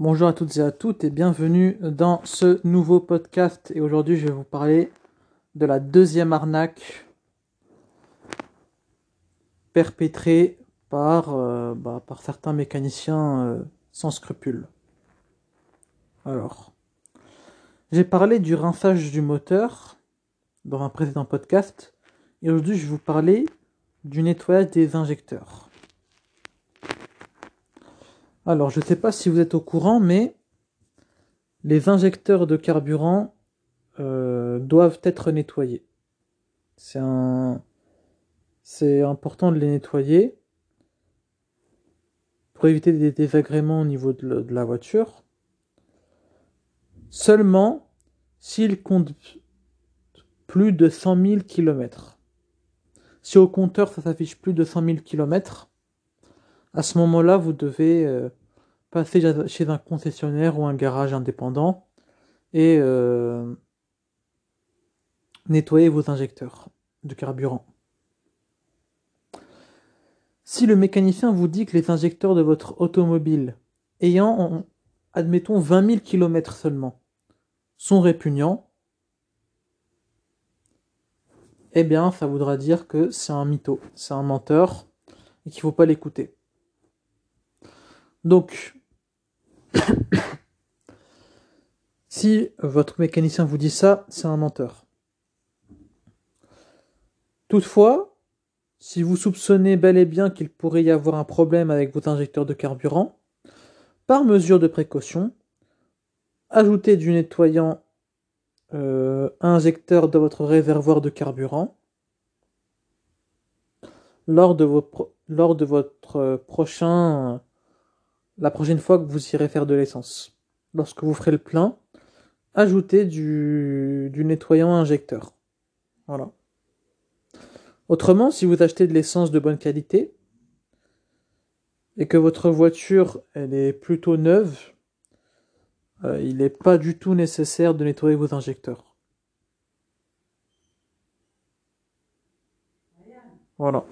Bonjour à toutes et à toutes et bienvenue dans ce nouveau podcast. Et aujourd'hui, je vais vous parler de la deuxième arnaque perpétrée par, euh, bah, certains mécaniciens euh, sans scrupules. Alors, j'ai parlé du rinçage du moteur dans un précédent podcast. Et aujourd'hui, je vais vous parler du nettoyage des injecteurs. Alors, je ne sais pas si vous êtes au courant, mais les injecteurs de carburant euh, doivent être nettoyés. C'est important de les nettoyer pour éviter des désagréments au niveau de, la voiture. Seulement s'ils comptent plus de 100 000 km. Si au compteur ça s'affiche plus de 100 000 km, à ce moment-là, vous devez euh, passer chez un concessionnaire ou un garage indépendant et euh, nettoyer vos injecteurs de carburant. Si le mécanicien vous dit que les injecteurs de votre automobile ayant, admettons, 20 000 km seulement, sont répugnants, eh bien, ça voudra dire que c'est un mytho, c'est un menteur, et qu'il ne faut pas l'écouter. Donc, si votre mécanicien vous dit ça, c'est un menteur. Toutefois, si vous soupçonnez bel et bien qu'il pourrait y avoir un problème avec vos injecteurs de carburant, par mesure de précaution, ajoutez du nettoyant euh, injecteur dans votre réservoir de carburant lors de, lors de votre prochain la prochaine fois que vous irez faire de l'essence. Lorsque vous ferez le plein, ajoutez du, nettoyant injecteur. Voilà. Autrement, si vous achetez de l'essence de bonne qualité et que votre voiture est plutôt neuve, euh, il n'est pas du tout nécessaire de nettoyer vos injecteurs. Voilà.